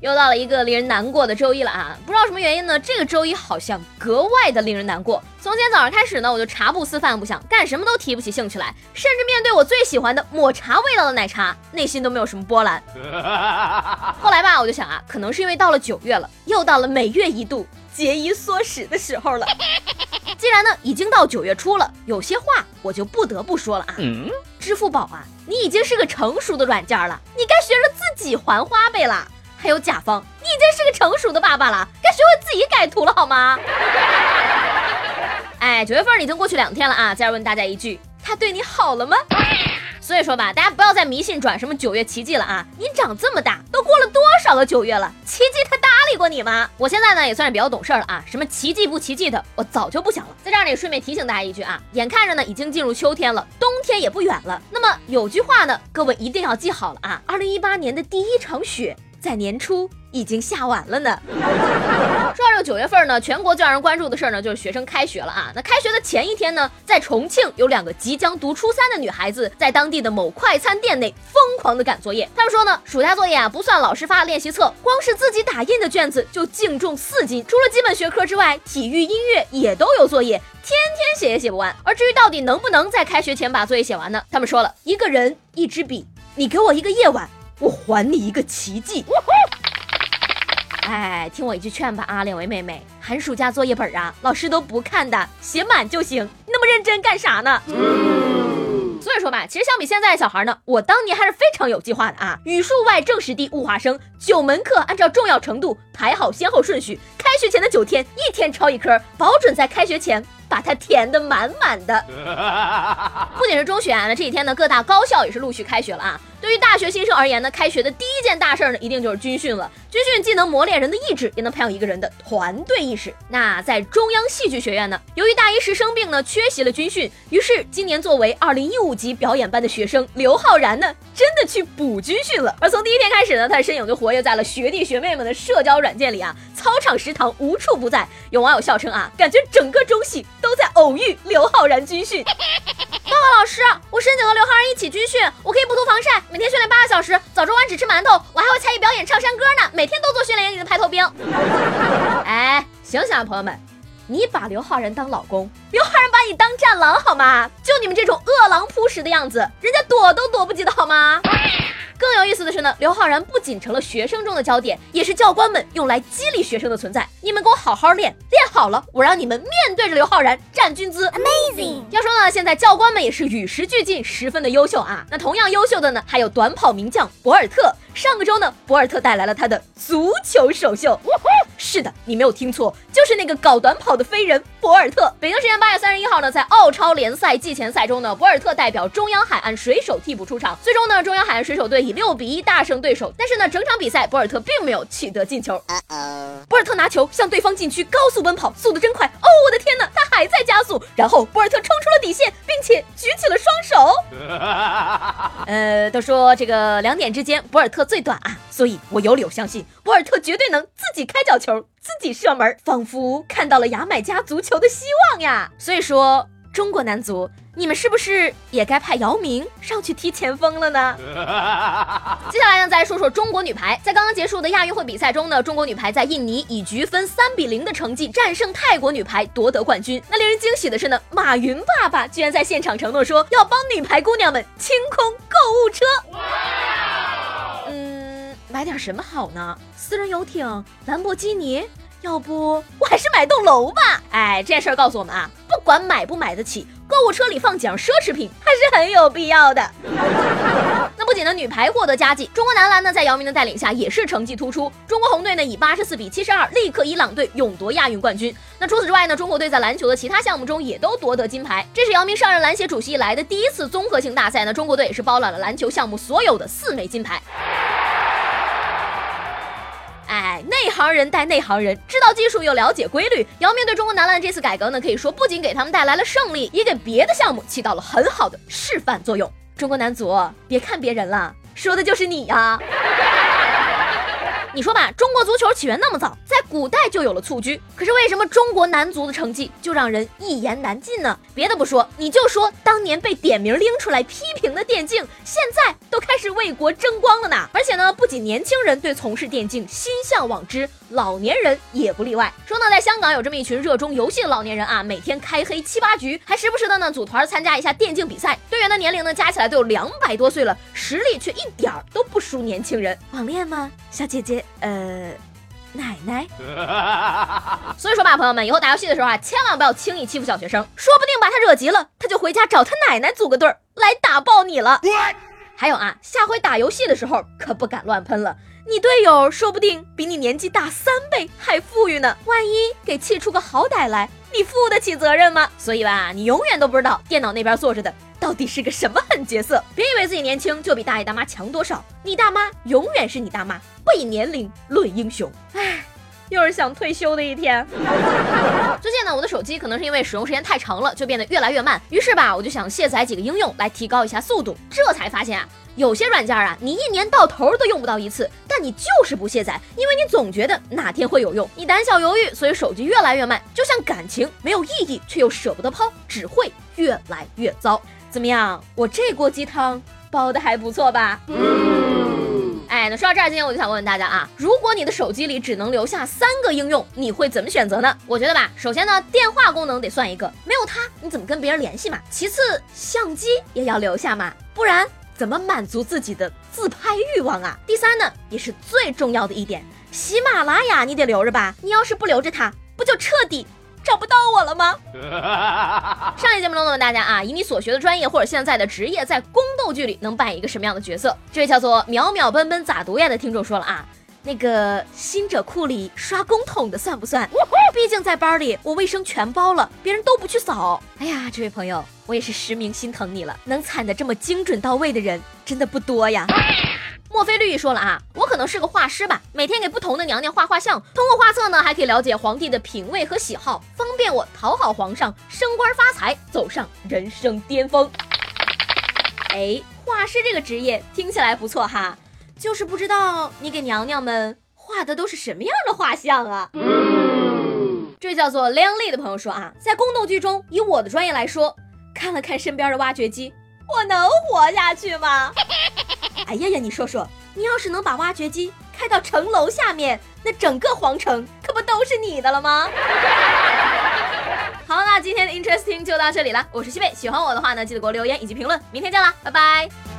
又到了一个令人难过的周一了啊！不知道什么原因呢，这个周一好像格外的令人难过。从今天早上开始呢，我就茶不思饭不想，干什么都提不起兴趣来，甚至面对我最喜欢的抹茶味道的奶茶，内心都没有什么波澜。后来吧，我就想啊，可能是因为到了九月了，又到了每月一度节衣缩食的时候了。既然呢已经到九月初了，有些话我就不得不说了啊。嗯支付宝啊，你已经是个成熟的软件了，你该学着自己还花呗了。还有甲方，你已经是个成熟的爸爸了，该学会自己改图了好吗？哎，九月份已经过去两天了啊，再问大家一句，他对你好了吗？所以说吧，大家不要再迷信转什么九月奇迹了啊！你长这么大，都过了多少个九月了？奇迹他搭理过你吗？我现在呢也算是比较懂事了啊，什么奇迹不奇迹的，我早就不想了。在这儿呢，也顺便提醒大家一句啊，眼看着呢已经进入秋天了，冬天也不远了。那么有句话呢，各位一定要记好了啊，二零一八年的第一场雪。在年初已经下完了呢。说到这个九月份呢，全国最让人关注的事儿呢，就是学生开学了啊。那开学的前一天呢，在重庆有两个即将读初三的女孩子，在当地的某快餐店内疯狂的赶作业。他们说呢，暑假作业啊，不算老师发的练习册，光是自己打印的卷子就净重四斤。除了基本学科之外，体育、音乐也都有作业，天天写也写不完。而至于到底能不能在开学前把作业写完呢？他们说了一个人一支笔，你给我一个夜晚。我还你一个奇迹！哎，听我一句劝吧啊，两位妹妹，寒暑假作业本啊，老师都不看的，写满就行。那么认真干啥呢？所以说吧，其实相比现在的小孩呢，我当年还是非常有计划的啊。语数外政史地物化生九门课，按照重要程度排好先后顺序。开学前的九天，一天抄一科，保准在开学前。把它填得满满的。不仅是中学啊，那这几天呢，各大高校也是陆续开学了啊。对于大学新生而言呢，开学的第一件大事呢，一定就是军训了。军训既能磨练人的意志，也能培养一个人的团队意识。那在中央戏剧学院呢，由于大一时生病呢，缺席了军训，于是今年作为二零一五级表演班的学生刘昊然呢，真的去补军训了。而从第一天开始呢，他的身影就活跃在了学弟学妹们的社交软件里啊，操场食堂无处不在。有网友笑称啊，感觉整个中戏。都在偶遇刘昊然军训。报告老师，我申请和刘昊然一起军训，我可以不涂防晒，每天训练八个小时，早中晚只吃馒头，我还会才艺表演唱山歌呢，每天都做训练营里的排头兵。哎，醒醒啊，朋友们，你把刘昊然当老公，刘昊然把你当战狼好吗？就你们这种饿狼扑食的样子，人家躲都躲不及的好吗？更有意思的是呢，刘昊然不仅成了学生中的焦点，也是教官们用来激励学生的存在。你们给我好好练，练好了，我让你们面对着刘昊然站军姿。Amazing！要说呢，现在教官们也是与时俱进，十分的优秀啊。那同样优秀的呢，还有短跑名将博尔特。上个周呢，博尔特带来了他的足球首秀。是的，你没有听错，就是那个搞短跑的飞人博尔特。北京时间八月三十一号呢，在澳超联赛季前赛中呢，博尔特代表中央海岸水手替补出场。最终呢，中央海岸水手队以六比一大胜对手。但是呢，整场比赛博尔特并没有取得进球。博尔特拿球向对方禁区高速奔跑，速度真快。哦，我的天哪，他还在加速。然后博尔特冲出了底线，并且举起了双手。呃，都说这个两点之间，博尔特最短啊，所以我有理由相信博尔特绝对能自己开角球。自己射门，仿佛看到了牙买加足球的希望呀！所以说，中国男足，你们是不是也该派姚明上去踢前锋了呢？接下来呢，再说说中国女排，在刚刚结束的亚运会比赛中呢，中国女排在印尼以局分三比零的成绩战胜泰国女排，夺得冠军。那令人惊喜的是呢，马云爸爸居然在现场承诺说要帮女排姑娘们清空购物车。点什么好呢？私人游艇、兰博基尼，要不我还是买栋楼吧。哎，这件事告诉我们啊，不管买不买得起，购物车里放几样奢侈品还是很有必要的。那不仅呢，女排获得佳绩，中国男篮呢在姚明的带领下也是成绩突出。中国红队呢以八十四比七十二力克伊朗队，勇夺亚运冠军。那除此之外呢，中国队在篮球的其他项目中也都夺得金牌。这是姚明上任篮协主席以来的第一次综合性大赛呢，中国队也是包揽了篮球项目所有的四枚金牌。内行人带内行人，知道技术又了解规律。姚明对中国男篮的这次改革呢，可以说不仅给他们带来了胜利，也给别的项目起到了很好的示范作用。中国男足，别看别人了，说的就是你呀。你说吧，中国足球起源那么早，在古代就有了蹴鞠，可是为什么中国男足的成绩就让人一言难尽呢？别的不说，你就说当年被点名拎出来批评的电竞，现在都开始为国争光了呢。而且呢，不仅年轻人对从事电竞心向往之，老年人也不例外。说呢，在香港有这么一群热衷游戏的老年人啊，每天开黑七八局，还时不时的呢组团参加一下电竞比赛，队员的年龄呢加起来都有两百多岁了，实力却一点儿都不输年轻人。网恋吗，小姐姐？呃，奶奶。所以说吧，朋友们，以后打游戏的时候啊，千万不要轻易欺负小学生，说不定把他惹急了，他就回家找他奶奶组个队儿来打爆你了。还有啊，下回打游戏的时候可不敢乱喷了，你队友说不定比你年纪大三倍还富裕呢，万一给气出个好歹来，你负得起责任吗？所以吧，你永远都不知道电脑那边坐着的。到底是个什么狠角色？别以为自己年轻就比大爷大妈强多少，你大妈永远是你大妈，不以年龄论英雄。唉，又是想退休的一天。最近呢，我的手机可能是因为使用时间太长了，就变得越来越慢。于是吧，我就想卸载几个应用来提高一下速度。这才发现啊，有些软件啊，你一年到头都用不到一次，但你就是不卸载，因为你总觉得哪天会有用。你胆小犹豫，所以手机越来越慢。就像感情没有意义，却又舍不得抛，只会越来越糟。怎么样，我这锅鸡汤煲的还不错吧？哎，那说到这儿，今天我就想问问大家啊，如果你的手机里只能留下三个应用，你会怎么选择呢？我觉得吧，首先呢，电话功能得算一个，没有它你怎么跟别人联系嘛？其次，相机也要留下嘛，不然怎么满足自己的自拍欲望啊？第三呢，也是最重要的一点，喜马拉雅你得留着吧？你要是不留着它，不就彻底？找不到我了吗？上一节目中问大家啊，以你所学的专业或者现在的职业，在宫斗剧里能扮演一个什么样的角色？这位叫做秒秒奔奔咋读呀的听众说了啊，那个新者库里刷公桶的算不算？毕竟在班里我卫生全包了，别人都不去扫。哎呀，这位朋友，我也是实名心疼你了，能惨的这么精准到位的人真的不多呀。墨菲绿意说了啊，我可能是个画师吧，每天给不同的娘娘画画像，通过画册呢，还可以了解皇帝的品味和喜好，方便我讨好皇上，升官发财，走上人生巅峰。哎，画师这个职业听起来不错哈，就是不知道你给娘娘们画的都是什么样的画像啊？这叫做靓丽的朋友说啊，在宫斗剧中，以我的专业来说，看了看身边的挖掘机，我能活下去吗？哎呀呀，你说说，你要是能把挖掘机开到城楼下面，那整个皇城可不都是你的了吗？好，那今天的 Interesting 就到这里了，我是西贝，喜欢我的话呢，记得给我留言以及评论，明天见啦，拜拜。